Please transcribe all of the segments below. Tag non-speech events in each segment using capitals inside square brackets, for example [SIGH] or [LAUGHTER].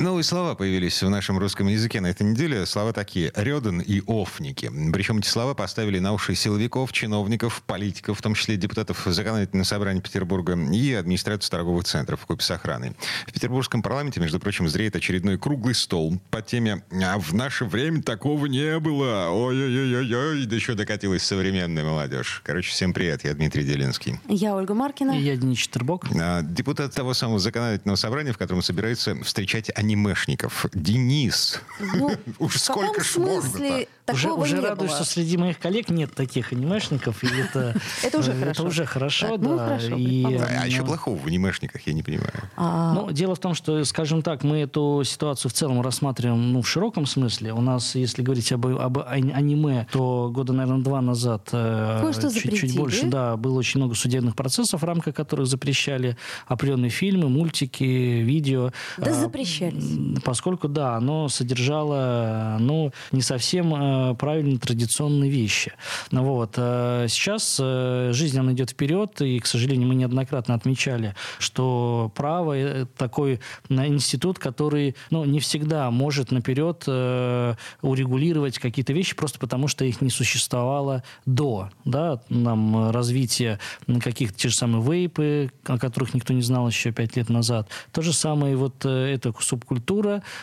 Новые слова появились в нашем русском языке на этой неделе. Слова такие «рёден» и «офники». Причем эти слова поставили на уши силовиков, чиновников, политиков, в том числе депутатов Законодательного собрания Петербурга и администрацию торговых центров в купе с охраной. В Петербургском парламенте, между прочим, зреет очередной круглый стол по теме «А в наше время такого не было». Ой-ой-ой-ой, да еще докатилась современная молодежь. Короче, всем привет, я Дмитрий Делинский. Я Ольга Маркина. И я Денис Четербок. А, депутат того самого законодательного собрания, в котором собираются встречать анимешников. Денис. Ну, [LAUGHS] Уж в сколько каком ж смысле Уже, уже радуюсь, было? что среди моих коллег нет таких анимешников, и это, [LAUGHS] Это уже э, хорошо. Это уже хорошо, Так, ну хорошо, и. А, а еще плохого в анимешниках, я не понимаю. А, Ну, дело в том, что, скажем так, мы эту ситуацию в целом рассматриваем ну, в широком смысле. У нас, если говорить об, об ани- аниме, то года, наверное, два назад, э, чуть, чуть больше, да, было очень много судебных процессов, в рамках которых запрещали определенные фильмы, мультики, видео. Да А, запрещались. Поскольку, да, оно содержало, ну, не совсем э, правильные традиционные вещи. Ну, вот. э, Сейчас э, жизнь, она идет вперед, и, к сожалению, мы неоднократно отмечали, что право э, такой э, институт, который, ну, не всегда может наперед э, урегулировать какие-то вещи, просто потому что их не существовало до, да, нам э, развития каких-то те же самые вейпы, о которых никто не знал еще пять лет назад. То же самое и вот э, эта субкультура,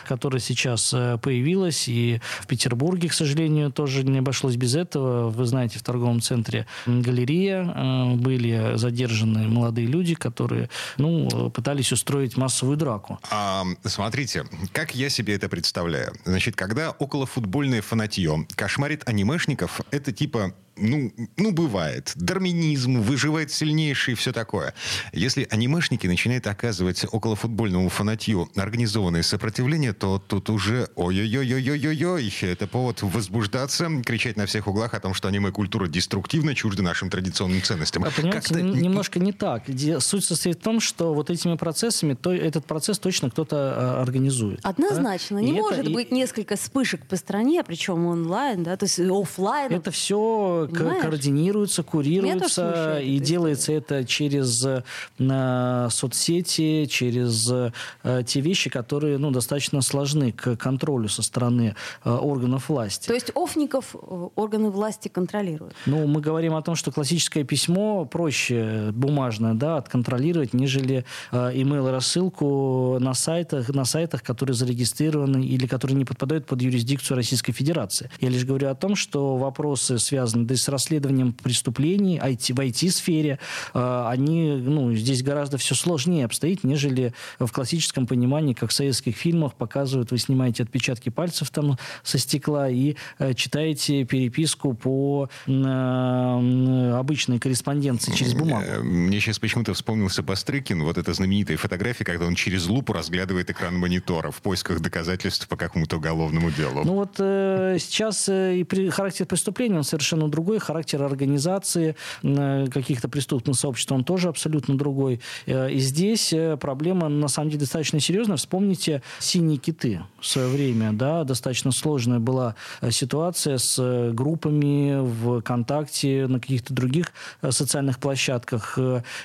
которая сейчас э, появилась, и в Петербурге, к сожалению, тоже не обошлось без этого. Вы знаете, в торговом центре галерея э, были задержаны молодые люди, которые, ну, пытались устроить массовую драку. А, смотрите, как я себе это представляю. Значит, когда околофутбольное фанатье кошмарит анимешников, это типа ну, ну, бывает. Дарминизм, выживает сильнейший и все такое. Если анимешники начинают оказывать околофутбольному фанатью организованное сопротивление, то тут уже ой-ой-ой-ой-ой-ой, это повод возбуждаться, кричать на всех углах о том, что аниме-культура деструктивна, чужда нашим традиционным ценностям. А, Понимаете, Как-то немножко не так. Суть состоит в том, что вот этими процессами, то этот процесс точно кто-то а, организует. Однозначно. да? Не И это- может и- быть несколько вспышек по стране, причем онлайн, да, то есть офлайн. Это все Понимаешь? координируется, курируется, и делается это через э, соцсети, через э, те вещи, которые ну, достаточно сложны к контролю со стороны э, органов власти. То есть офников э, органы власти контролируют. Ну, мы говорим о том, что классическое письмо проще бумажное, да, отконтролировать, нежели э, email-рассылку на сайтах, на сайтах, которые зарегистрированы или которые не подпадают под юрисдикцию Российской Федерации. Я лишь говорю о том, что вопросы, связанные с расследованием преступлений IT, в IT-сфере, э, они, ну, здесь гораздо все сложнее обстоит, нежели в классическом понимании, как в советских фильмах показывают, вы снимаете отпечатки пальцев там со стекла и э, читаете переписку по э, обычной корреспонденции через бумагу. Мне сейчас почему-то вспомнился Бастрыкин, вот эта знаменитая фотография, когда он через лупу разглядывает экран монитора в поисках доказательств по какому-то уголовному делу. Ну вот сейчас и при, характер преступления он совершенно другой, характер организации э, каких-то преступных сообществ он тоже абсолютно другой. Э, и здесь э, проблема на самом деле достаточно серьезная. Вспомните «Синие киты» в свое время, да, достаточно сложная была ситуация с группами ВКонтакте, на каких-то других социальных площадках,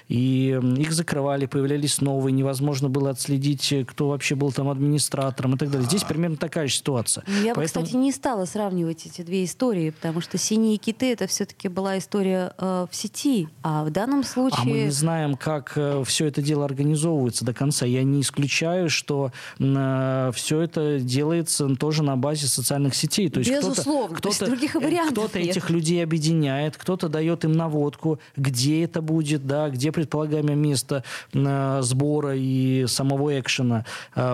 и их закрывали, появлялись новые, невозможно было отследить, кто вообще был там администратором и так далее. Здесь примерно такая же ситуация. Я бы, Поэтому- кстати, не стала сравнивать эти две истории, потому что «Синие киты» — это все-таки была история э, в сети, а в данном случае... А мы не знаем, как все это дело организовывается до конца. Я не исключаю, что все это делается тоже на базе социальных сетей. То есть Безусловно, кто-то, кто-то, других э, вариантов кто-то нет. этих людей объединяет, кто-то дает им наводку, где это будет, да, где предполагаемое место э, сбора и самого экшена.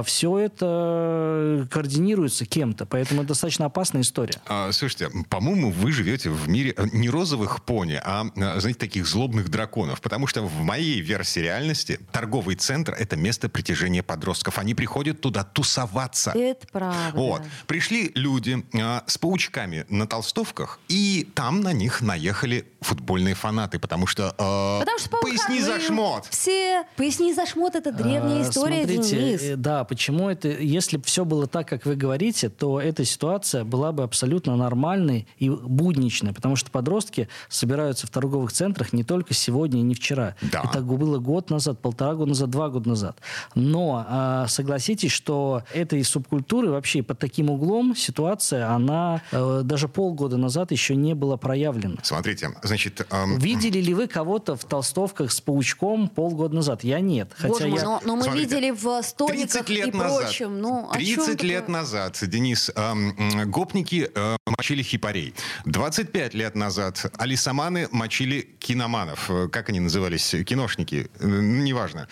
Все это координируется кем-то, поэтому это достаточно опасная история. А, слушайте, по-моему, вы живете в мире э, не розовых пони, а, э, знаете, таких злобных драконов. Потому что в моей версии реальности торговый центр — это место притяжения подростков. Они приходят туда тусоваться. Это правда. Вот. Пришли люди а, с паучками на толстовках, и там на них наехали футбольные фанаты, потому что, э, Потому что по поясни за шмот. Все поясни за шмот это древняя А, история, Смотрите, Денис. э, да, почему это, если бы все было так, как вы говорите, то эта ситуация была бы абсолютно нормальной и будничной, потому что подростки собираются в торговых центрах не только сегодня и не вчера. Да. Это было год назад, полтора года назад, два года назад. Но а, согласитесь, что этой субкультуры вообще под таким углом ситуация, она э, даже полгода назад еще не была проявлена. Смотрите, значит... эм, Видели ли вы кого-то в толстовках с паучком полгода назад? Я нет. Хотя Боже мой, я... но, но мы Смотрите, видели в стониках 30 лет и назад, прочем. Ну, о 30 чем лет такое? назад, Денис, эм, гопники э, мочили хипарей. 25 лет назад алисаманы мочили киноманов. Э, Как они назывались? Киношники. Э, Неважно.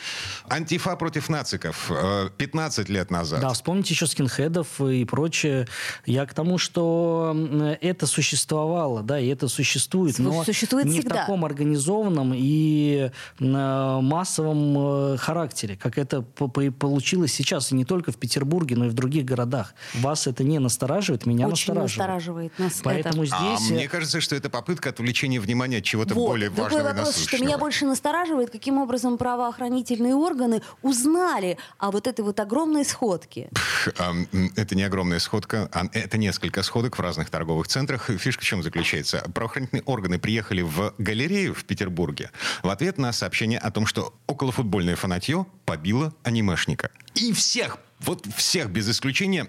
Антифа против нациков. Э, 15 лет назад. Да, вспомните еще скинхедов и прочее. Я к тому, что это существовало, да, и это существует, Су- но существует не всегда. в таком организованном и э, массовом э, характере, как это по- по- получилось сейчас, и не только в Петербурге, но и в других городах. Вас это не настораживает, меня Очень настораживает. настораживает нас Поэтому это. А здесь... э, мне кажется, что это попытка отвлечения внимания от чего-то Вот. более Другой важного и вопрос, что насущного. меня больше настораживает, каким образом правоохранительные органы узнали о вот этой вот огромной сходке. Ам, Это не огромная сходка, а это несколько сходок в разных торговых центрах. Фишка в чем заключается? Правоохранительные органы приехали в галерею в Петербурге в ответ на сообщение о том, что околофутбольное фанатье побило анимешника. И всех вот всех, без исключения,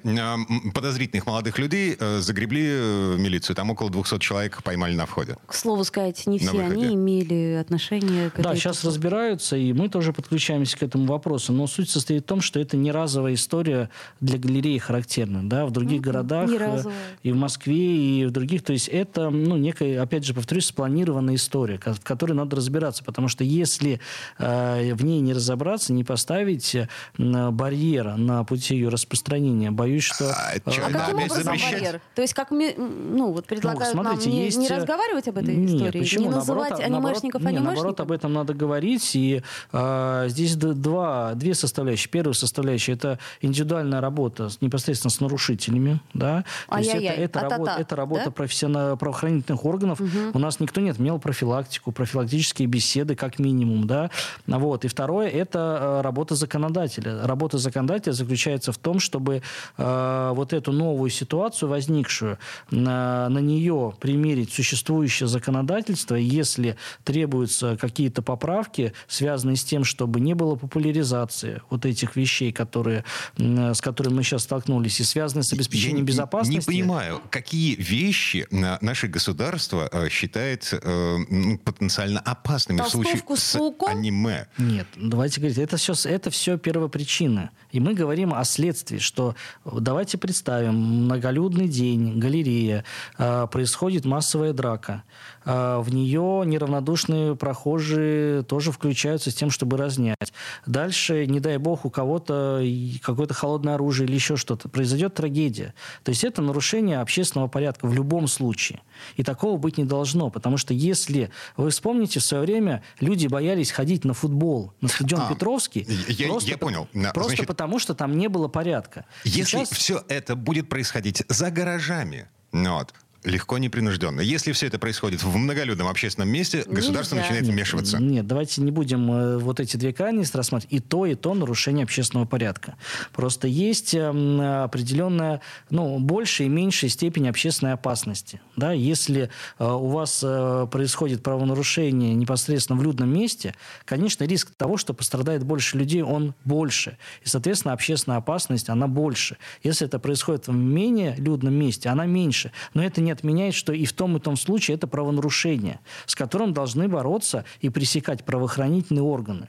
подозрительных молодых людей э, загребли э, в милицию. Там около 200 человек поймали на входе. К слову сказать, не все выходе. они имели отношение к Да, сейчас разбираются, и мы тоже подключаемся к этому вопросу. Но суть состоит в том, что это не разовая история для галереи характерна. Да? В других городах, э, и в Москве, и в других. То есть это, ну, некая, опять же, повторюсь, спланированная история, в которой надо разбираться. Потому что если э, в ней не разобраться, не поставить э, барьера на пути ее распространения, боюсь, что... А э, А каким образом запрещать? барьер? То есть как ми- ну вот предлагают Ну, смотрите, нам не, есть, не э, разговаривать об этой Нет, истории, почему? не называть Наоборот, анимешников наоборот, не, наоборот, об этом надо говорить. И а, здесь два, две составляющие. Первая составляющая – это индивидуальная работа непосредственно с нарушителями. Да? То есть это, это, работа, это работа да? профессиональных правоохранительных органов. У нас никто не отменял профилактику, профилактические беседы как минимум. Да? Вот. И второе – это э, работа законодателя. Работа законодателя заключается в том, чтобы э, вот эту новую ситуацию, возникшую, на, на нее примерить существующее законодательство, если требуются какие-то поправки, связанные с тем, чтобы не было популяризации вот этих вещей, которые, м, с которыми мы сейчас столкнулись, и связанные с обеспечением Я не- безопасности. Не понимаю, какие вещи на- наше государство э, считает э, ну, потенциально опасными в случае с с аниме. Нет, давайте говорить, это все, это все первопричина. И мы говорим о следствии, что давайте представим, многолюдный день, галерея, э, происходит массовая драка. Э, в нее неравнодушные прохожие тоже включаются с тем, чтобы разнять. Дальше, не дай бог, у кого-то какое-то холодное оружие или еще что-то. Произойдет трагедия. То есть это нарушение общественного порядка в любом случае. И такого быть не должно, потому что если вы вспомните, в свое время люди боялись ходить на футбол на стадион А, Петровский. я- просто я по- понял. Просто значит, потому, что там не было порядка. Если Сейчас- все это будет происходить за гаражами, ну вот, легко, непринужденно. Если все это происходит в многолюдном общественном месте, государство Нельзя. начинает вмешиваться. Нет, давайте не будем э, вот эти две крайности рассматривать. И то, и то нарушение общественного порядка. Просто есть эм, определенная, ну, большая и меньшая степень общественной опасности. Да? Если э, у вас э, происходит правонарушение непосредственно в людном месте, конечно, риск того, что пострадает больше людей, он больше. И, соответственно, общественная опасность, она больше. Если это происходит в менее людном месте, она меньше. Но это не отменяет, что и в том и том случае это правонарушение, с которым должны бороться и пресекать правоохранительные органы.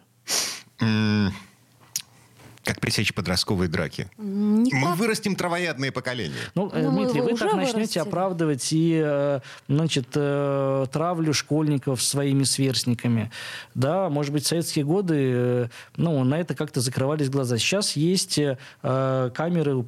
Как пресечь подростковые драки? Мы Никак. вырастим травоядное поколение. Ну, э, Ну, мы Дмитрий, вы уже так начнете вырастили. оправдывать и, э, значит, э, травлю школьников своими сверстниками. Да, может быть, в советские годы, ну, на это как-то закрывались глаза. Сейчас есть камеры у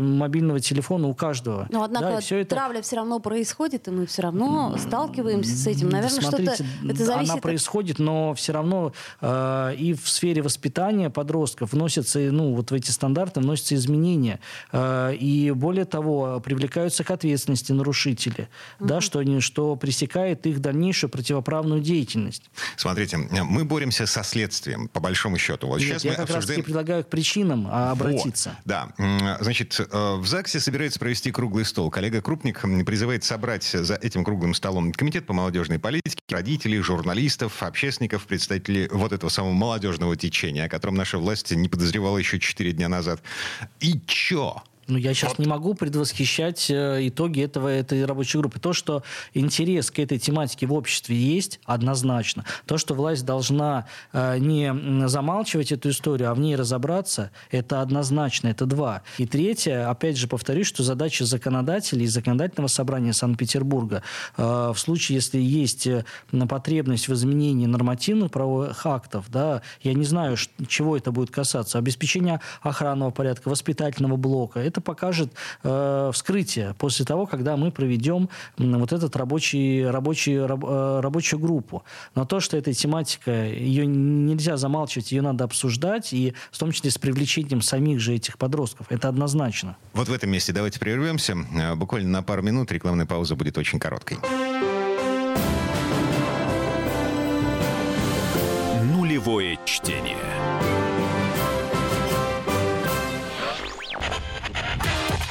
мобильного телефона у каждого. Но однако Да, и всё это... травля все равно происходит, и мы все равно сталкиваемся с этим. Наверное, Смотрите, что-то это зависит она происходит, но все равно э, и в сфере воспитания подростков вносятся вносятся, ну, вот в эти стандарты вносятся изменения. Э, и более того, привлекаются к ответственности нарушители, угу. да, что, они, что пресекает их дальнейшую противоправную деятельность. Смотрите, мы боремся со следствием, по большому счету. Вот Нет, сейчас я мы как обсуждаем... раз предлагаю к причинам а, обратиться. Вот, да. Значит, э, в ЗАГСе собирается провести круглый стол. Коллега Крупник призывает собрать за этим круглым столом комитет по молодежной политике, родителей, журналистов, общественников, представителей вот этого самого молодежного течения, о котором наша власть не подозревала еще 4 дня назад. И чё? Ну, я сейчас вот. не могу предвосхищать э, итоги этого, этой рабочей группы. То, что интерес к этой тематике в обществе есть, однозначно. То, что власть должна э, не замалчивать эту историю, а в ней разобраться, это однозначно, это два. И третье, опять же повторюсь, что задача законодателей и законодательного собрания Санкт-Петербурга э, в случае, если есть потребность в изменении нормативных правовых актов, да, я не знаю, чего это будет касаться, обеспечения охранного порядка, воспитательного блока, это покажет э, вскрытие после того, когда мы проведем вот этот рабочий, рабочий, раб, э, рабочую группу. Но то, что эта тематика, ее нельзя замалчивать, ее надо обсуждать, и в том числе с привлечением самих же этих подростков, это однозначно. Вот в этом месте давайте прервемся. Э, буквально на пару минут рекламная пауза будет очень короткой.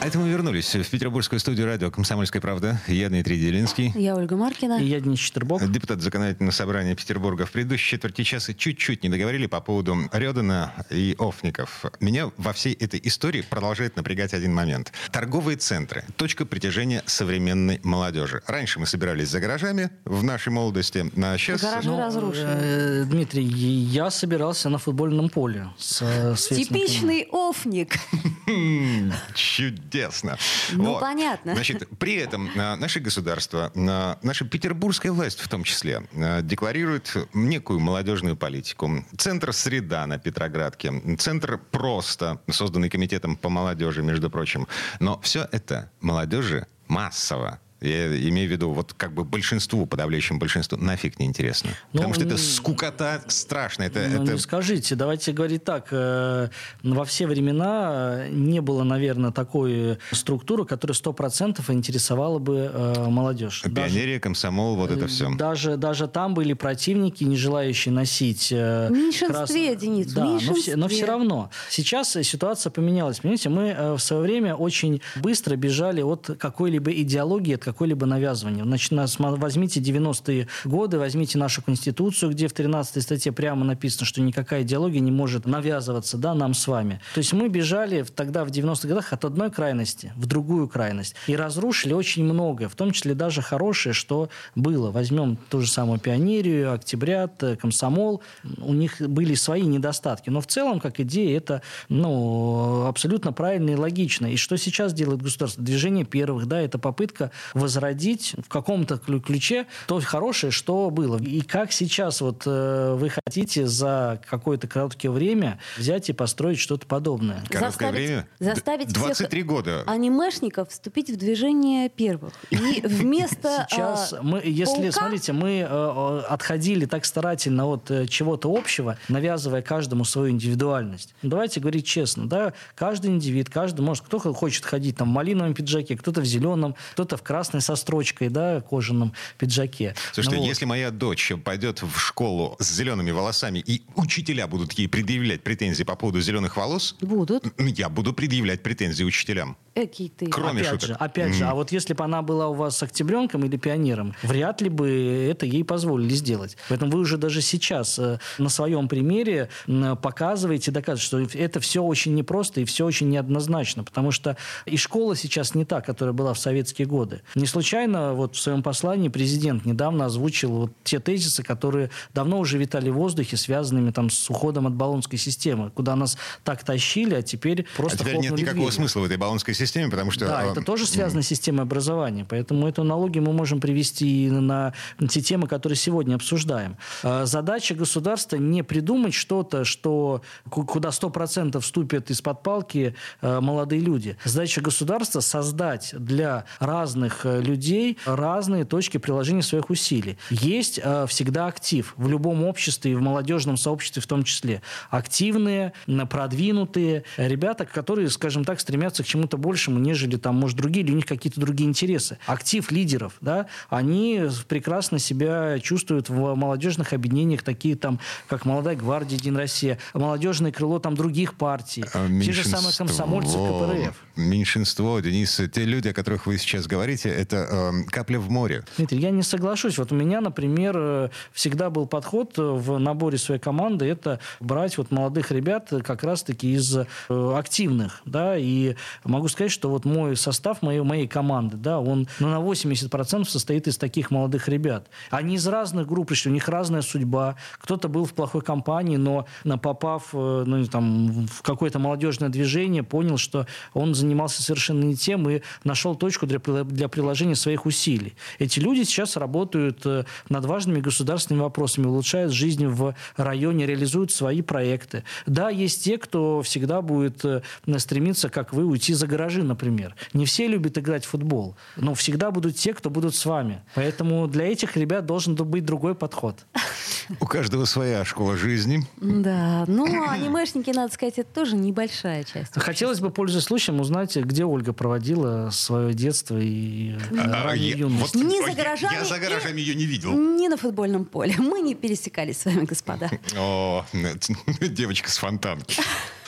А это мы вернулись в петербургскую студию радио «Комсомольская правда». Я Дмитрий Делинский. Я Ольга Маркина. И я Денис Четербок. Депутат законодательного собрания Петербурга. В предыдущей четверти часа чуть-чуть не договорили по поводу Редена и Офников. Меня во всей этой истории продолжает напрягать один момент. Торговые центры. Точка притяжения современной молодежи. Раньше мы собирались за гаражами в нашей молодости, а сейчас... Гаражи ну, разрушены. Э, Дмитрий, я собирался на футбольном поле с, с Типичный Офник. Чудесно чудесно. Ну, вот. понятно. Значит, при этом а, наше государство, а, наша петербургская власть в том числе, а, декларирует некую молодежную политику. Центр «Среда» на Петроградке, центр «Просто», созданный комитетом по молодежи, между прочим. Но все это молодежи массово я имею в виду, вот как бы большинству, подавляющему большинству, нафиг не интересно. Ну, Потому что это скукота страшная. Это, ну, это... Не скажите, давайте говорить так. Э, во все времена не было, наверное, такой структуры, которая сто процентов интересовала бы э, молодежь. Пионерия, даже, комсомол, вот это все. Даже, даже там были противники, не желающие носить... Э, в меньшинстве, крас... Денис, да, меньшинстве. Но, все, но все равно. Сейчас ситуация поменялась. Понимаете, мы в свое время очень быстро бежали от какой-либо идеологии, от какое-либо навязывание. Значит, возьмите 90-е годы, возьмите нашу Конституцию, где в 13 статье прямо написано, что никакая идеология не может навязываться да, нам с вами. То есть мы бежали тогда в 90-х годах от одной крайности в другую крайность. И разрушили очень многое, в том числе даже хорошее, что было. Возьмем ту же самую пионерию, октябрят, э, комсомол. У них были свои недостатки. Но в целом, как идея, это ну, абсолютно правильно и логично. И что сейчас делает государство? Движение первых, да, это попытка возродить в каком-то ключе то хорошее, что было. И как сейчас вот э, вы хотите за какое-то короткое время взять и построить что-то подобное? Короткое заставить, время? Заставить 23 всех года. анимешников вступить в движение первых. И [LAUGHS] вместо Сейчас а, мы, если, паука... смотрите, мы э, отходили так старательно от э, чего-то общего, навязывая каждому свою индивидуальность. Давайте говорить честно, да, каждый индивид, каждый может, кто хочет ходить там в малиновом пиджаке, кто-то в зеленом, кто-то в красном красной со строчкой, да, кожаном пиджаке. Слушайте, ну, вот. если моя дочь пойдет в школу с зелеными волосами, и учителя будут ей предъявлять претензии по поводу зеленых волос... Будут. Я буду предъявлять претензии учителям. Эки ты. Кроме опять шуток. Же, опять mm. же, а вот если бы она была у вас с октябренком или пионером, вряд ли бы это ей позволили сделать. Поэтому вы уже даже сейчас э, на своем примере показываете, доказываете, что это все очень непросто и все очень неоднозначно, потому что и школа сейчас не та, которая была в советские годы. Не случайно вот в своем послании президент недавно озвучил вот те тезисы, которые давно уже витали в воздухе, связанными там с уходом от баллонской системы, куда нас так тащили, а теперь просто А теперь нет никакого дверью. смысла в этой баллонской системе, потому что... Да, это тоже связано с системой образования. Поэтому эту аналогию мы можем привести на те темы, которые сегодня обсуждаем. Задача государства не придумать что-то, что, куда 100% вступят из-под палки молодые люди. Задача государства создать для разных людей разные точки приложения своих усилий. Есть всегда актив в любом обществе и в молодежном сообществе в том числе. Активные, продвинутые ребята, которые, скажем так, стремятся к чему-то большему, нежели там, может, другие, или у них какие-то другие интересы. Актив лидеров, да, они прекрасно себя чувствуют в молодежных объединениях, такие там, как «Молодая гвардия», «День Россия», молодежное крыло там других партий, а те же самые комсомольцы КПРФ. Меньшинство, Денис, те люди, о которых вы сейчас говорите, это э, капля в море. Дмитрий, я не соглашусь. Вот у меня, например, э, всегда был подход в наборе своей команды, это брать вот молодых ребят как раз-таки из э, активных, да, и могу сказать, что вот мой состав моей, моей команды, да, он ну, на 80% состоит из таких молодых ребят. Они из разных групп пришли, у них разная судьба. Кто-то был в плохой компании, но попав э, ну, там, в какое-то молодежное движение, понял, что он занимался совершенно не тем и нашел точку для, для приложения своих усилий. Эти люди сейчас работают э, над важными государственными вопросами, улучшают жизнь в районе, реализуют свои проекты. Да, есть те, кто всегда будет э, стремиться, как вы, уйти за гаражи, например. Не все любят играть в футбол, но всегда будут те, кто будут с вами. Поэтому для этих ребят должен быть другой подход. У каждого своя школа жизни. Да, ну, анимешники, надо сказать, это тоже небольшая часть. Хотелось бы, пользуясь случаем, узнать, где Ольга проводила свое детство и а, раннюю юность. Вот, не за гаражами. Я за гаражами ее не видел. Не на футбольном поле. Мы не пересекались с вами, господа. О, [LAUGHS] девочка с фонтанки.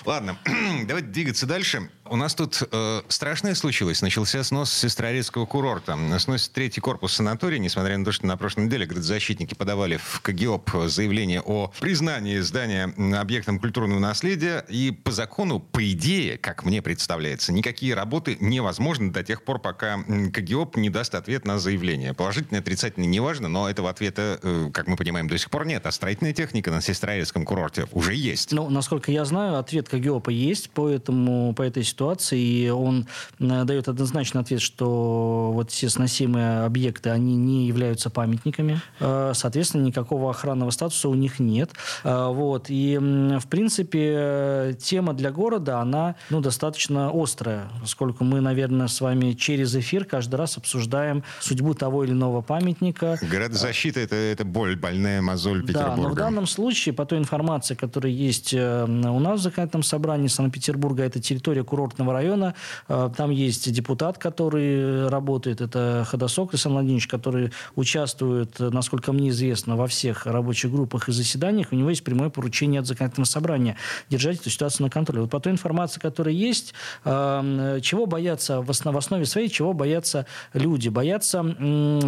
Ладно, [CLEARS THROAT] давайте двигаться дальше. У нас тут э, страшное случилось. Начался снос Сестрорецкого курорта. Сносит третий корпус санатория, несмотря на то, что на прошлой неделе градозащитники подавали в КГИОП заявление о признании здания объектом культурного наследия. И по закону, по идее, как мне представляется, никакие работы невозможны до тех пор, пока КГИОП не даст ответ на заявление. Положительный, отрицательный, неважно, но этого ответа, э, как мы понимаем, до сих пор нет. А строительная техника на Сестрорецком курорте уже есть. Ну, насколько я знаю, ответ КГИОПа есть по, этому, по этой ситуации и он э, дает однозначный ответ, что вот все сносимые объекты, они не являются памятниками, э, соответственно, никакого охранного статуса у них нет. Э, вот. И, в принципе, тема для города, она ну, достаточно острая, поскольку мы, наверное, с вами через эфир каждый раз обсуждаем судьбу того или иного памятника. Городозащита это, – это боль, больная мозоль Петербурга. Да, но в данном случае, по той информации, которая есть у нас в законодательном собрании Санкт-Петербурга, это территория курортного района. Э, там есть депутат, который работает. Это Ходосок Александр Владимирович, который участвует, насколько мне известно, во всех рабочих группах и заседаниях. У него есть прямое поручение от законодательного собрания держать эту ситуацию на контроле. Вот по той информации, которая есть, э, чего боятся в основе своей, чего боятся люди? Боятся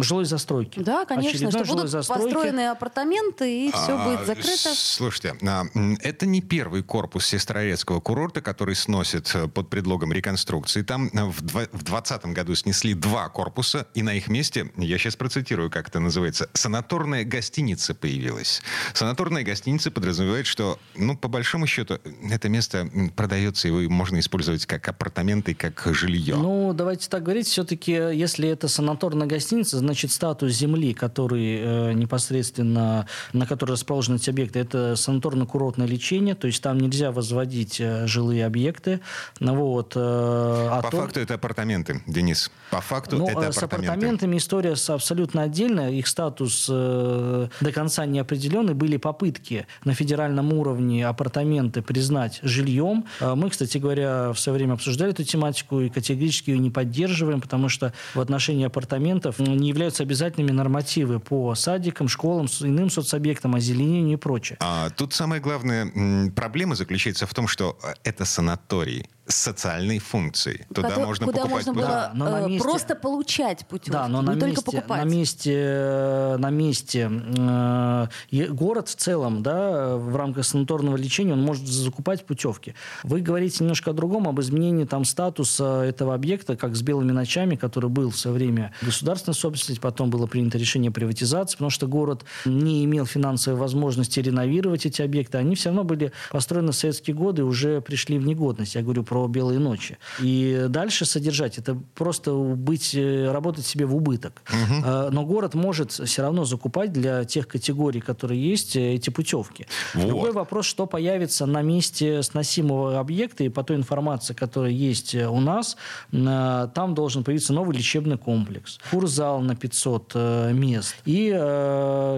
жилой застройки. Да, конечно, что будут застройки. построены апартаменты и все а, будет закрыто. Слушайте, а, это не первый корпус Сестрорецкого курорта, который сносит э, под предлогом реконструкции. Там э, в 2020 году снесли два корпуса, и на их месте, я сейчас процитирую, как это называется, санаторная гостиница появилась. Санаторная гостиница подразумевает, что, ну, по большому счету, это место продается, его можно использовать как апартаменты, как жилье. Ну, давайте так говорить, все-таки, если это санаторная гостиница, значит, статус земли, который э, непосредственно, на которой расположены эти объекты, это санаторно-курортное лечение, то есть там нельзя возводить э, жилые объекты. Вот, вот, э, а По то... факту это апартаменты, Денис. По факту ну, это апартаменты. С апартаментами история абсолютно отдельная. Их статус э, до конца не определенный. Были попытки на федеральном уровне апартаменты признать жильем. Э, мы, кстати говоря, в свое время обсуждали эту тематику и категорически ее не поддерживаем, потому что в отношении апартаментов не являются обязательными нормативы по садикам, школам, иным соцобъектам, озеленению и прочее. А тут самая главная проблема заключается в том, что это санаторий социальной функции. Туда Куда, можно куда покупать можно было да, э, месте... просто получать путевки, да, но не на только месте, покупать. На месте, на месте э, город в целом, да, в рамках санаторного лечения он может закупать путевки. Вы говорите немножко о другом, об изменении там статуса этого объекта, как с белыми ночами, который был в свое время государственной собственности, потом было принято решение приватизации, потому что город не имел финансовой возможности реновировать эти объекты. Они все равно были построены в советские годы и уже пришли в негодность. Я говорю про про белые ночи. И дальше содержать, это просто быть, э, работать себе в убыток. Угу. Но город может все равно закупать для тех категорий, которые есть, э, эти путевки. Вот. Другой вопрос, что появится на месте сносимого объекта, и по той информации, которая есть у нас, там должен появиться новый лечебный комплекс, курзал на 500 мест и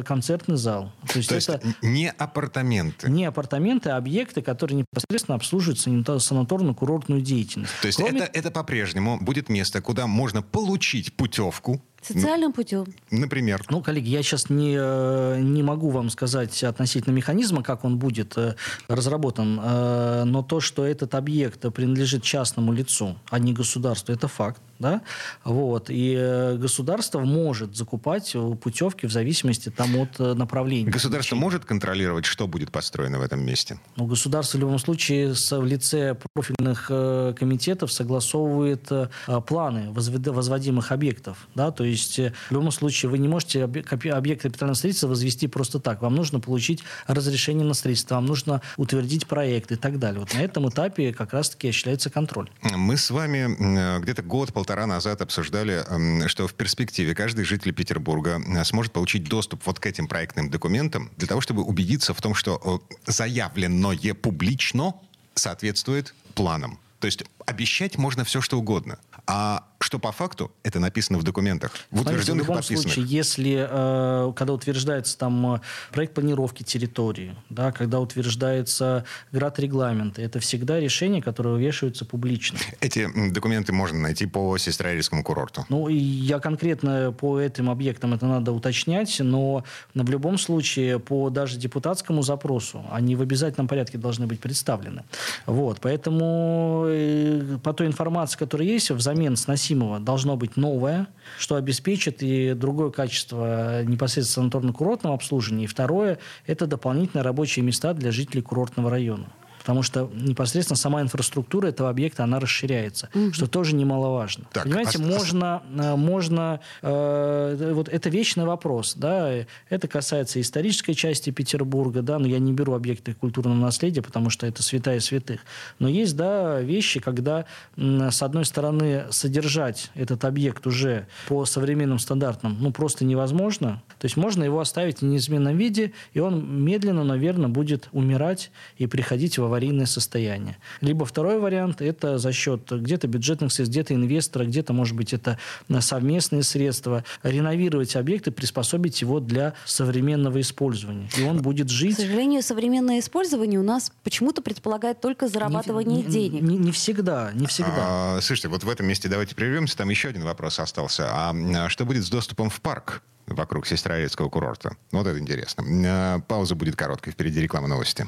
концертный зал. То есть, То есть это не апартаменты? Не апартаменты, а объекты, которые непосредственно обслуживают санаторно-курортную деятельность. То есть Кроме... это, это по-прежнему будет место, куда можно получить путевку, Социальным путем. Например. Ну, коллеги, я сейчас не, э, не могу вам сказать относительно механизма, как он будет э, разработан, э, но то, что этот объект принадлежит частному лицу, а не государству, это факт. Да? Вот. И государство может закупать путевки в зависимости там, от направления. Государство может контролировать, что будет построено в этом месте? Ну, государство в любом случае в лице профильных комитетов согласовывает планы возводимых объектов. Да? То есть э, в любом случае вы не можете объект капитального строительства возвести просто так. Вам нужно получить разрешение на строительство, вам нужно утвердить проект и так далее. Вот на этом этапе как раз-таки осуществляется контроль. Мы с вами где-то год-полтора назад обсуждали, что в перспективе каждый житель Петербурга э, сможет получить доступ вот к этим проектным документам для того, чтобы убедиться в том, что заявленное публично соответствует планам. То есть обещать можно все, что угодно. А что по факту, это написано в документах, в утвержденных в любом случае, если, э, когда утверждается там э, проект планировки территории, да, когда утверждается град регламента, это всегда решения, которые вывешиваются публично. Эти документы можно найти по Сестрорецкому курорту? Ну, я конкретно по этим объектам это надо уточнять, но в любом случае по даже депутатскому запросу они в обязательном порядке должны быть представлены. Вот, поэтому э, по той информации, которая есть, взамен совместимого должно быть новое, что обеспечит и другое качество непосредственно санаторно-курортного обслуживания. И второе – это дополнительные рабочие места для жителей курортного района потому что непосредственно сама инфраструктура этого объекта, она расширяется, угу. что тоже немаловажно. Так, Понимаете, а... можно, э, можно э, вот это вечный вопрос, да, это касается исторической части Петербурга, да, но я не беру объекты культурного наследия, потому что это святая святых, но есть, да, вещи, когда с одной стороны содержать этот объект уже по современным стандартам, ну, просто невозможно, то есть можно его оставить в неизменном виде, и он медленно, наверное, будет умирать и приходить в аварийное состояние. Либо второй вариант – это за счет где-то бюджетных средств, где-то инвестора, где-то, может быть, это совместные средства, реновировать объект и приспособить его для современного использования. И он будет жить... К сожалению, современное использование у нас почему-то предполагает только зарабатывание не, денег. Не, не всегда, не всегда. А, слушайте, вот в этом месте давайте прервемся, там еще один вопрос остался. А, а что будет с доступом в парк? вокруг Сестрорецкого курорта. Вот это интересно. А, пауза будет короткой. Впереди реклама новости.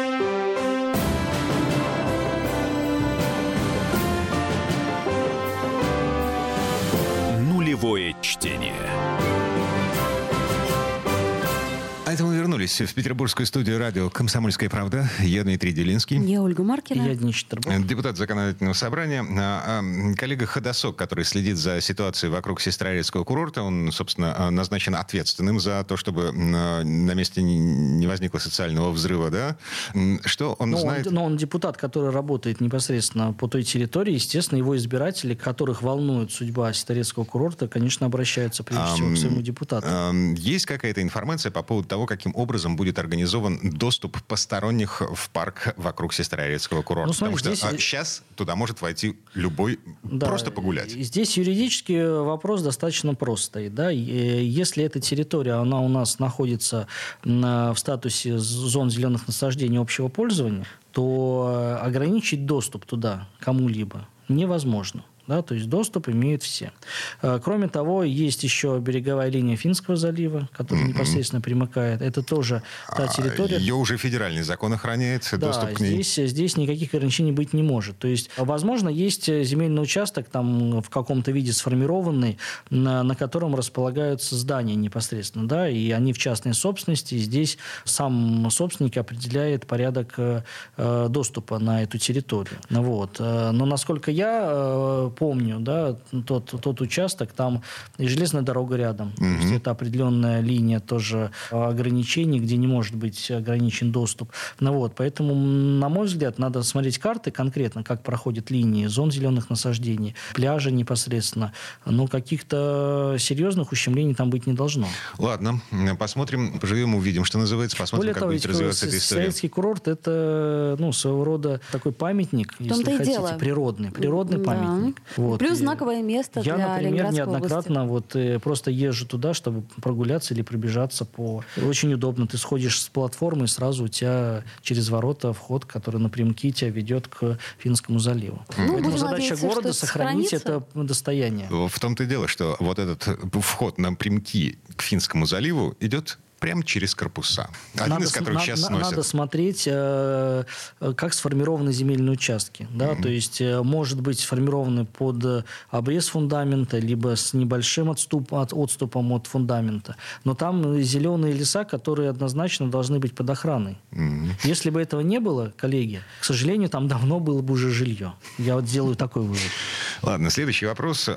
Нулевое чтение. А это мы вернулись в петербургскую студию радио «Комсомольская правда». Я Дмитрий Делинский. Я Ольга Маркина. Я Денис. Депутат законодательного собрания. А, а, коллега Ходосок, который следит за ситуацией вокруг Сестрорецкого курорта, он, собственно, а, назначен ответственным за то, чтобы на месте не возникло социального взрыва, да? Что он но знает? Он, но он депутат, который работает непосредственно по той территории. Естественно, его избиратели, которых волнует судьба Сестрорецкого курорта, конечно, обращаются прежде а, всего к своему депутату. А, есть какая-то информация по поводу того, того, каким образом будет организован доступ посторонних в парк вокруг Сестрорецкого курорта. Ну, смотри, Потому что здесь... сейчас туда может войти любой да, просто погулять. Здесь юридический вопрос достаточно прост стоит. Да? Если эта территория, она у нас находится в статусе зон зеленых насаждений общего пользования, то ограничить доступ туда кому-либо невозможно. Да, то есть доступ имеют все. Э, кроме того, есть еще береговая линия Финского залива, которая mm-hmm. непосредственно примыкает. Это тоже та а, территория. Ее уже федеральный закон охраняет, да, доступ к ней. Здесь, здесь никаких ограничений быть не может. То есть, возможно, есть земельный участок там в каком-то виде сформированный, на, на котором располагаются здания непосредственно, да, и они в частной собственности. И здесь сам собственник определяет порядок э, доступа на эту территорию. Вот. Э, но насколько я э, помню, да, тот, тот участок, там и железная дорога рядом. Угу. То есть это определенная линия тоже ограничений, где не может быть ограничен доступ. Ну вот, поэтому, на мой взгляд, надо смотреть карты конкретно, как проходят линии зон зеленых насаждений, пляжа непосредственно. Но каких-то серьезных ущемлений там быть не должно. Ладно, посмотрим, поживем, увидим, что называется, посмотрим, Более как того, будет развиваться эта история. Советский курорт – это ну, своего рода такой памятник, если хотите, дело. природный, природный да. памятник. Вот. Плюс знаковое место Я, для например, неоднократно вот, э, просто езжу туда, чтобы прогуляться или пробежаться по... Очень удобно. Ты сходишь с платформы, и сразу у тебя через ворота вход, который напрямки тебя ведет к Финскому заливу. Ну, Поэтому задача города сохранить это достояние. В том-то и дело, что вот этот вход напрямки к Финскому заливу идет прямо через корпуса. Один надо, из которых на, сейчас сносят. Надо смотреть, э, как сформированы земельные участки. Да? Mm-hmm. То есть, э, может быть, сформированы под обрез фундамента, либо с небольшим отступ, от, отступом от фундамента. Но там зеленые леса, которые однозначно должны быть под охраной. Mm-hmm. Если бы этого не было, коллеги, к сожалению, там давно было бы уже жилье. Я вот делаю такой вывод. Ладно, следующий вопрос.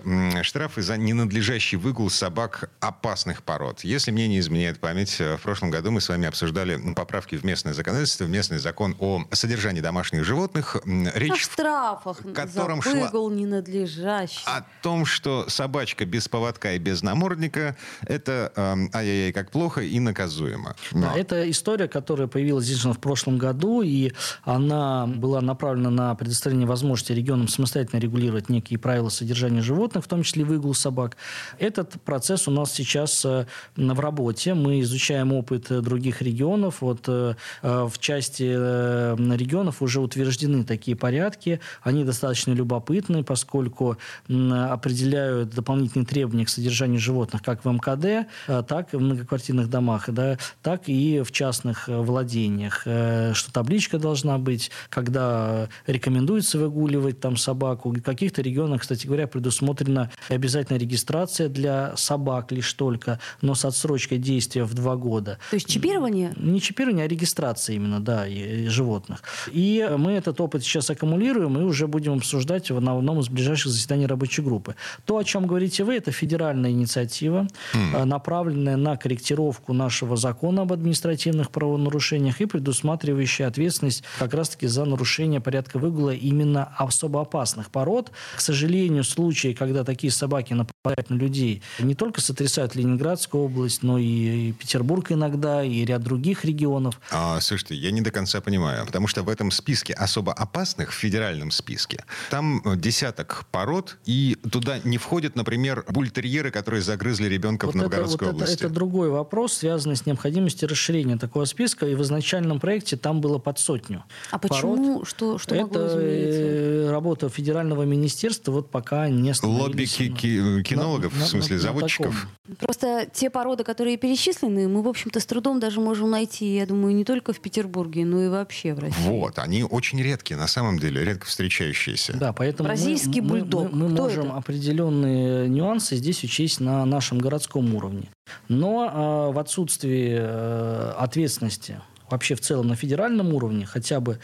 Штрафы за ненадлежащий выгул собак опасных пород. Если мне не изменяет память, в прошлом году мы с вами обсуждали поправки в местное законодательство, в местный закон о содержании домашних животных. Речь о штрафах, в котором за выгул шла ненадлежащий. О том, что собачка без поводка и без намордника – это э, ай-яй-яй как плохо и наказуемо. Но... Да, это история, которая появилась здесь в прошлом году, и она была направлена на предоставление возможности регионам самостоятельно регулировать некие правила содержания животных, в том числе выгул собак. Этот процесс у нас сейчас э, в работе. Мы изучаем опыт э, других регионов. Вот э, в части регионов уже утверждены такие порядки. Они достаточно любопытны, поскольку определяют дополнительные требования к содержанию животных как в МКД, так и в многоквартирных домах, да, так и в частных владениях. Что табличка должна быть, когда рекомендуется выгуливать там собаку. В каких-то регионах, кстати говоря, предусмотрена обязательная регистрация для собак лишь только, но с отсрочкой действия в два года. То есть чипирование? Не чипирование, а регистрация именно, да, и, и животных. И мы этот опыт сейчас аккумулируем и уже будем обсуждать на одном из ближайших заседаний рабочей группы. То, о чем говорите вы, это федеральная инициатива, mm. направленная на корректировку нашего закона об административных правонарушениях и предусматривающая ответственность как раз-таки за нарушение порядка выгула именно особо опасных пород. К сожалению, случаи, когда такие собаки нападают на людей, не только сотрясают Ленинградскую область, но и Петербург, иногда и ряд других регионов. А, слушайте, я не до конца понимаю, потому что в этом списке особо опасных, в федеральном списке, там э, десяток пород, и туда не входят, например, бультерьеры, которые загрызли ребенка вот в Новгородской это, вот области. Это, это другой вопрос, связанный с необходимостью расширения такого списка, и в изначальном проекте там было под сотню. А почему? Пород. Что, что это изменить? Э, работа федерального министерства вот пока не Лобби кинологов, на, в смысле на, заводчиков? Просто те породы, которые перечислены, мы, в общем-то, с трудом даже можем найти, я думаю, не только в Петербурге, но и вообще в России. Вот, они очень редкие, на самом деле, редко встречающиеся. Да, поэтому Бразильский мы, бульдог. Мы, мы, мы можем это? определенные нюансы здесь учесть на нашем городском уровне. Но э, в отсутствии э, ответственности вообще в целом на федеральном уровне, хотя бы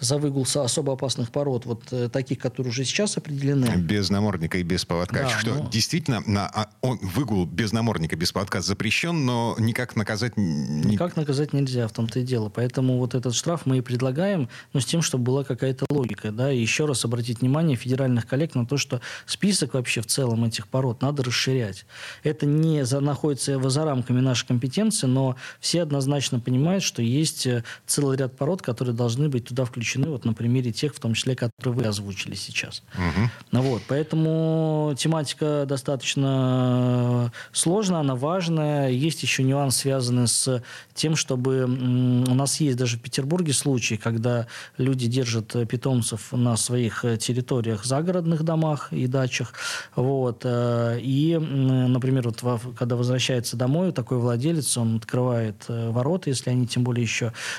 за выгул особо опасных пород, вот э, таких, которые уже сейчас определены. Без намордника и без поводка. Да, что но... действительно на, а, он, выгул без намордника, без поводка запрещен, но никак наказать... Никак наказать нельзя, в том-то и дело. Поэтому вот этот штраф мы и предлагаем, но с тем, чтобы была какая-то логика. Да? И еще раз обратить внимание федеральных коллег на то, что список вообще в целом этих пород надо расширять. Это не за, находится за рамками нашей компетенции, но все однозначно понимают, что есть есть э, целый ряд пород, которые должны быть туда включены, вот на примере тех, в том числе, которые вы озвучили сейчас. Угу. Вот, поэтому тематика достаточно сложная, она важная. Есть еще нюанс, связанный с тем, чтобы у нас есть даже в Петербурге случаи, когда люди держат питомцев на своих территориях, загородных домах и дачах. Вот, э, и, например, вот когда возвращается домой, такой владелец, он открывает э, ворота, если они тем более еще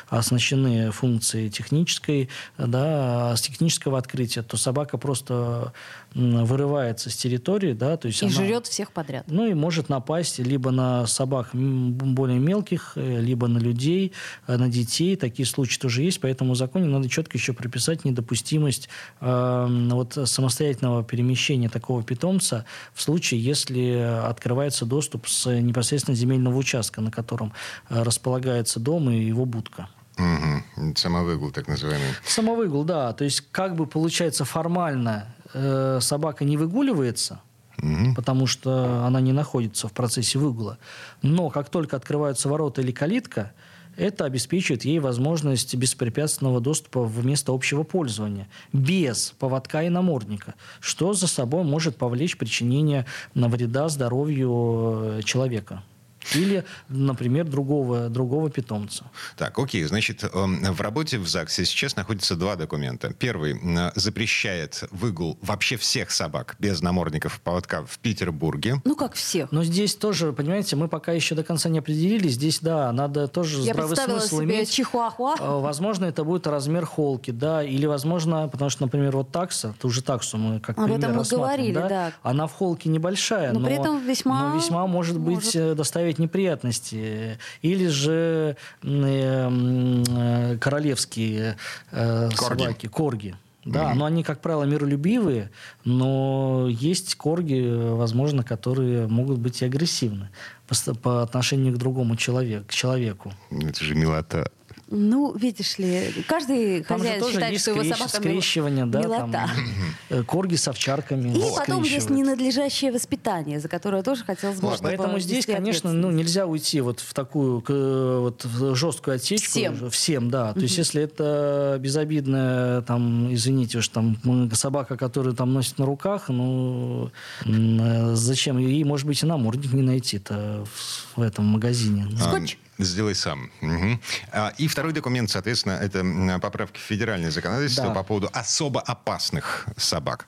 оснащены функцией технической, да, с технического открытия, то собака просто вырывается с территории, да, то есть и она, жрет всех подряд. Ну и может напасть либо на собак более мелких, э, либо на людей, э, на детей. Такие случаи тоже есть, поэтому в законе надо четко еще прописать недопустимость э, вот самостоятельного перемещения такого питомца в случае, если открывается доступ с непосредственно земельного участка, на котором э, располагается дом и его будка. Угу. Самовыгул, так называемый. Самовыгул, да. То есть, как бы получается формально э, собака не выгуливается, угу. потому что она не находится в процессе выгула. Но как только открываются ворота или калитка, это обеспечивает ей возможность беспрепятственного доступа в место общего пользования, без поводка и намордника, что за собой может повлечь причинение вреда здоровью э, человека или, например, другого, другого питомца. Так, окей. Значит, эм, в работе в ЗАГСе сейчас находятся два документа. Первый запрещает выгул вообще всех собак без намордников поводка в Петербурге. Ну, как всех. Но здесь тоже, понимаете, мы пока еще до конца не определились. Здесь, да, надо тоже Я здравый смысл себе иметь. Чихуахуа. Э, возможно, это будет размер холки, да, или, возможно, потому что, например, вот такса, ту же таксу мы как Об пример этом мы говорили, да, да. Она в холке небольшая, но, но, при этом весьма, но весьма может, может быть э, доставить доставить неприятности. Или же э, королевские э, корги. собаки, корги. Да, mm-hmm. но они, как правило, миролюбивые, но есть корги, возможно, которые могут быть и агрессивны по, по отношению к другому человеку, к человеку. Это же милота. Ну, видишь ли, каждый там хозяин тоже считает, есть что скрещ... его собака скрещивание, да, милота. Там, э, корги с овчарками. И потом есть ненадлежащее воспитание, за которое тоже хотелось бы, Поэтому здесь, конечно, ну, нельзя уйти вот в такую вот, в жесткую отсечку. Всем. Всем, да. То есть, если это безобидная, там, извините уж, там, собака, которую там носит на руках, ну, зачем? Ей, может быть, и намордник не найти-то в, в этом магазине. Скотч. Сделай сам. Угу. И второй документ, соответственно, это поправки в федеральное законодательство да. по поводу особо опасных собак.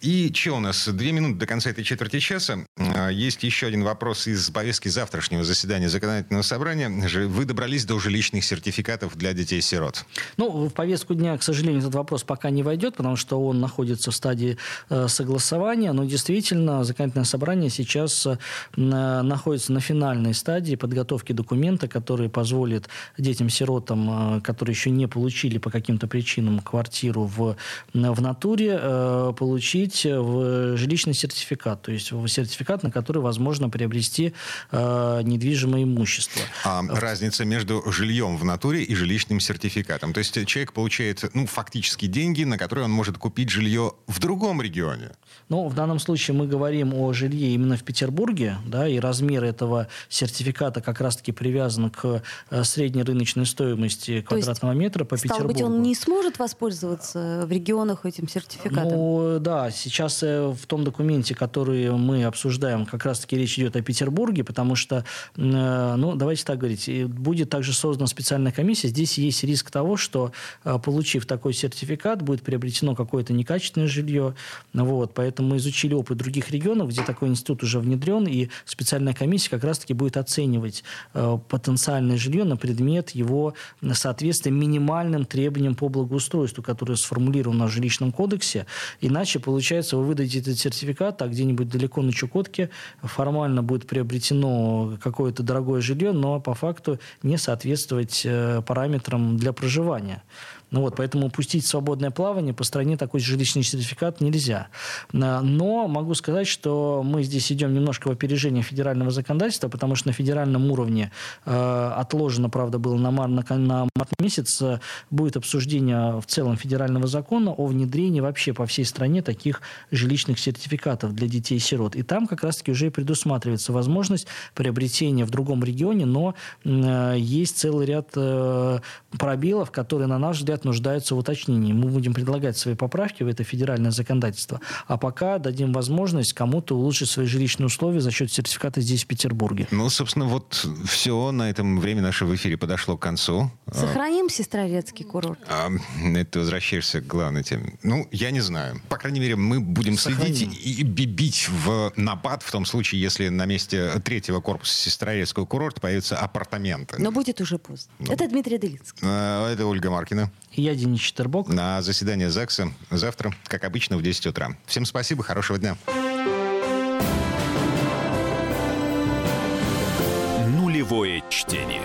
И что у нас? Две минуты до конца этой четверти часа. А, есть еще один вопрос из повестки завтрашнего заседания законодательного собрания. Вы добрались до жилищных сертификатов для детей-сирот? Ну, в повестку дня, к сожалению, этот вопрос пока не войдет, потому что он находится в стадии э, согласования. Но действительно, законодательное собрание сейчас э, находится на финальной стадии подготовки документа, который позволит детям-сиротам, э, которые еще не получили по каким-то причинам квартиру в, в натуре, э, получить э, в жилищный сертификат, то есть сертификат, на который возможно приобрести недвижимое имущество. А разница между жильем в натуре и жилищным сертификатом? То есть человек получает ну, фактически деньги, на которые он может купить жилье в другом регионе? Ну, в данном случае мы говорим о жилье именно в Петербурге, да, и размер этого сертификата как раз-таки привязан к э, средней рыночной стоимости квадратного есть, метра по стало Петербургу. быть, он не сможет воспользоваться в регионах этим сертификатом? Ну, да, сейчас э, в том документе, который мы обсуждаем, как раз-таки речь идет о Петербурге, потому что, э, ну, давайте так говорить, будет также создана специальная комиссия. Здесь есть риск того, что, э, получив такой сертификат, будет приобретено какое-то некачественное жилье. Вот, поэтому мы изучили опыт других регионов, где такой институт уже внедрен, и специальная комиссия как раз-таки будет оценивать потенциальное жилье на предмет его соответствия минимальным требованиям по благоустройству, которые сформулированы в жилищном кодексе. Иначе получается, вы выдадите этот сертификат, а где-нибудь далеко на Чукотке формально будет приобретено какое-то дорогое жилье, но по факту не соответствовать э, параметрам для проживания. Ну вот, поэтому пустить свободное плавание по стране такой жилищный сертификат нельзя. Но могу сказать, что мы здесь идем немножко в опережение федерального законодательства, потому что на федеральном уровне э, отложено, правда, было на, мар, на, на март месяц, э, будет обсуждение в целом федерального закона о внедрении вообще по всей стране таких жилищных сертификатов для детей-сирот. И там как раз-таки уже предусматривается возможность приобретения в другом регионе, но э, есть целый ряд э, пробелов, которые, на наш взгляд, нуждаются в уточнении. Мы будем предлагать свои поправки в это федеральное законодательство, а пока дадим возможность кому-то улучшить свои жилищные условия за счет сертификата здесь, в Петербурге. Ну, собственно, вот все. На этом время наше в эфире подошло к концу. Сохраним Сестрорецкий курорт. А, ты возвращаешься к главной теме. Ну, я не знаю. По крайней мере, мы будем Сохраним. следить и бибить в набат в том случае, если на месте третьего корпуса Сестрорецкого курорта появятся апартаменты. Но будет уже поздно. Ну. Это Дмитрий Делинский. А, это Ольга Маркина. Я Денис Четербок. На заседание ЗАГСа завтра, как обычно, в 10 утра. Всем спасибо, хорошего дня. Нулевое чтение.